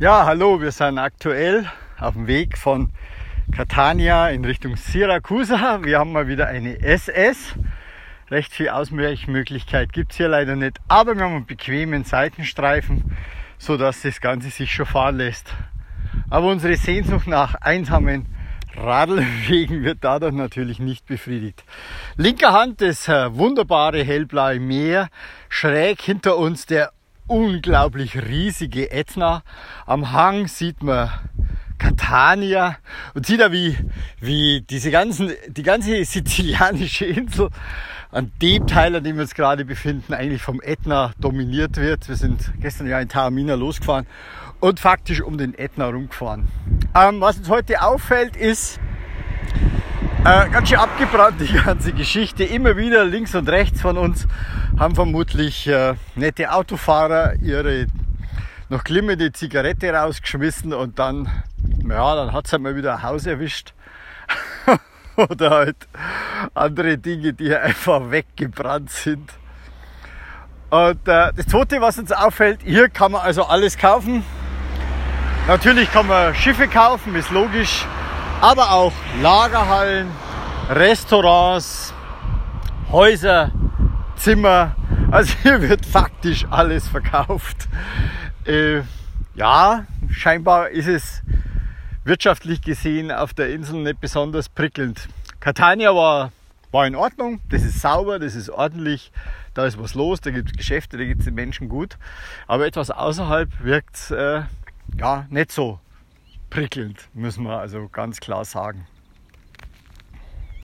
Ja, hallo, wir sind aktuell auf dem Weg von Catania in Richtung Siracusa. Wir haben mal wieder eine SS. Recht viel Ausweichmöglichkeit gibt es hier leider nicht, aber wir haben einen bequemen Seitenstreifen, sodass das Ganze sich schon fahren lässt. Aber unsere Sehnsucht nach einsamen Radlwegen wird dadurch natürlich nicht befriedigt. Linker Hand das äh, wunderbare hellblaue Meer, schräg hinter uns der unglaublich riesige Ätna. Am Hang sieht man Catania und sieht da wie, wie diese ganzen, die ganze sizilianische Insel an dem Teil, an dem wir uns gerade befinden, eigentlich vom Ätna dominiert wird. Wir sind gestern ja in Taormina losgefahren und faktisch um den Ätna rumgefahren. Ähm, was uns heute auffällt, ist, äh, ganz schön abgebrannt, die ganze Geschichte. Immer wieder links und rechts von uns haben vermutlich äh, nette Autofahrer ihre noch glimmende Zigarette rausgeschmissen und dann, ja, dann hat es halt mal wieder ein Haus erwischt. Oder halt andere Dinge, die einfach weggebrannt sind. Und äh, das zweite, was uns auffällt, hier kann man also alles kaufen. Natürlich kann man Schiffe kaufen, ist logisch aber auch Lagerhallen, Restaurants, Häuser, Zimmer. Also hier wird faktisch alles verkauft. Äh, ja, scheinbar ist es wirtschaftlich gesehen auf der Insel nicht besonders prickelnd. Catania war, war in Ordnung, das ist sauber, das ist ordentlich, da ist was los, da gibt es Geschäfte, da gibt es den Menschen gut. Aber etwas außerhalb wirkt äh, ja nicht so prickelnd, müssen wir also ganz klar sagen.